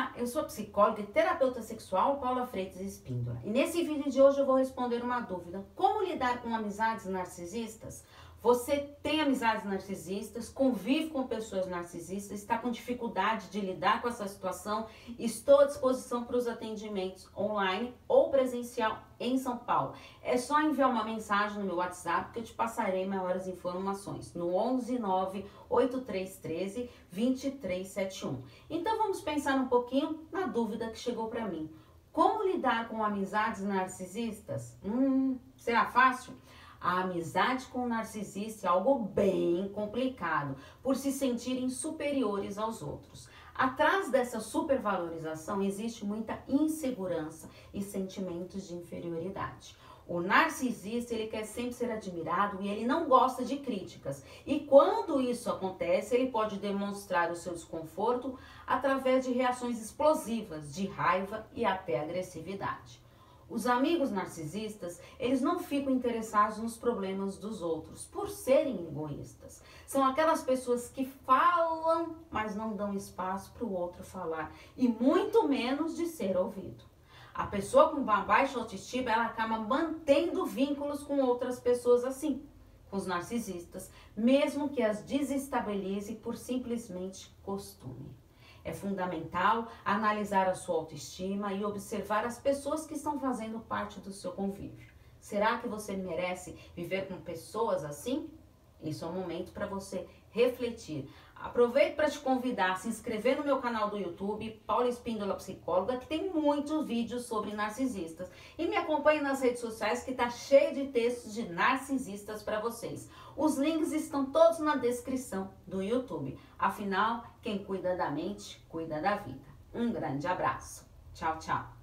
Olá, eu sou psicóloga e terapeuta sexual Paula Freitas Espíndola. E nesse vídeo de hoje eu vou responder uma dúvida: como lidar com amizades narcisistas? Você tem amizades narcisistas, convive com pessoas narcisistas, está com dificuldade de lidar com essa situação? Estou à disposição para os atendimentos online ou presencial em São Paulo. É só enviar uma mensagem no meu WhatsApp que eu te passarei maiores informações no 11 9 8313 2371. Então vamos pensar um pouquinho na dúvida que chegou para mim. Como lidar com amizades narcisistas? Hum, será fácil? A amizade com o narcisista é algo bem complicado, por se sentirem superiores aos outros. Atrás dessa supervalorização existe muita insegurança e sentimentos de inferioridade. O narcisista, ele quer sempre ser admirado e ele não gosta de críticas. E quando isso acontece, ele pode demonstrar o seu desconforto através de reações explosivas, de raiva e até agressividade. Os amigos narcisistas, eles não ficam interessados nos problemas dos outros por serem egoístas. São aquelas pessoas que falam, mas não dão espaço para o outro falar e muito menos de ser ouvido. A pessoa com baixa autoestima, ela acaba mantendo vínculos com outras pessoas assim, com os narcisistas, mesmo que as desestabilize por simplesmente costume. É fundamental analisar a sua autoestima e observar as pessoas que estão fazendo parte do seu convívio. Será que você merece viver com pessoas assim? Isso é um momento para você refletir. Aproveito para te convidar a se inscrever no meu canal do YouTube, Paula Espíndola Psicóloga, que tem muitos vídeos sobre narcisistas. E me acompanhe nas redes sociais que está cheio de textos de narcisistas para vocês. Os links estão todos na descrição do YouTube. Afinal, quem cuida da mente, cuida da vida. Um grande abraço. Tchau, tchau.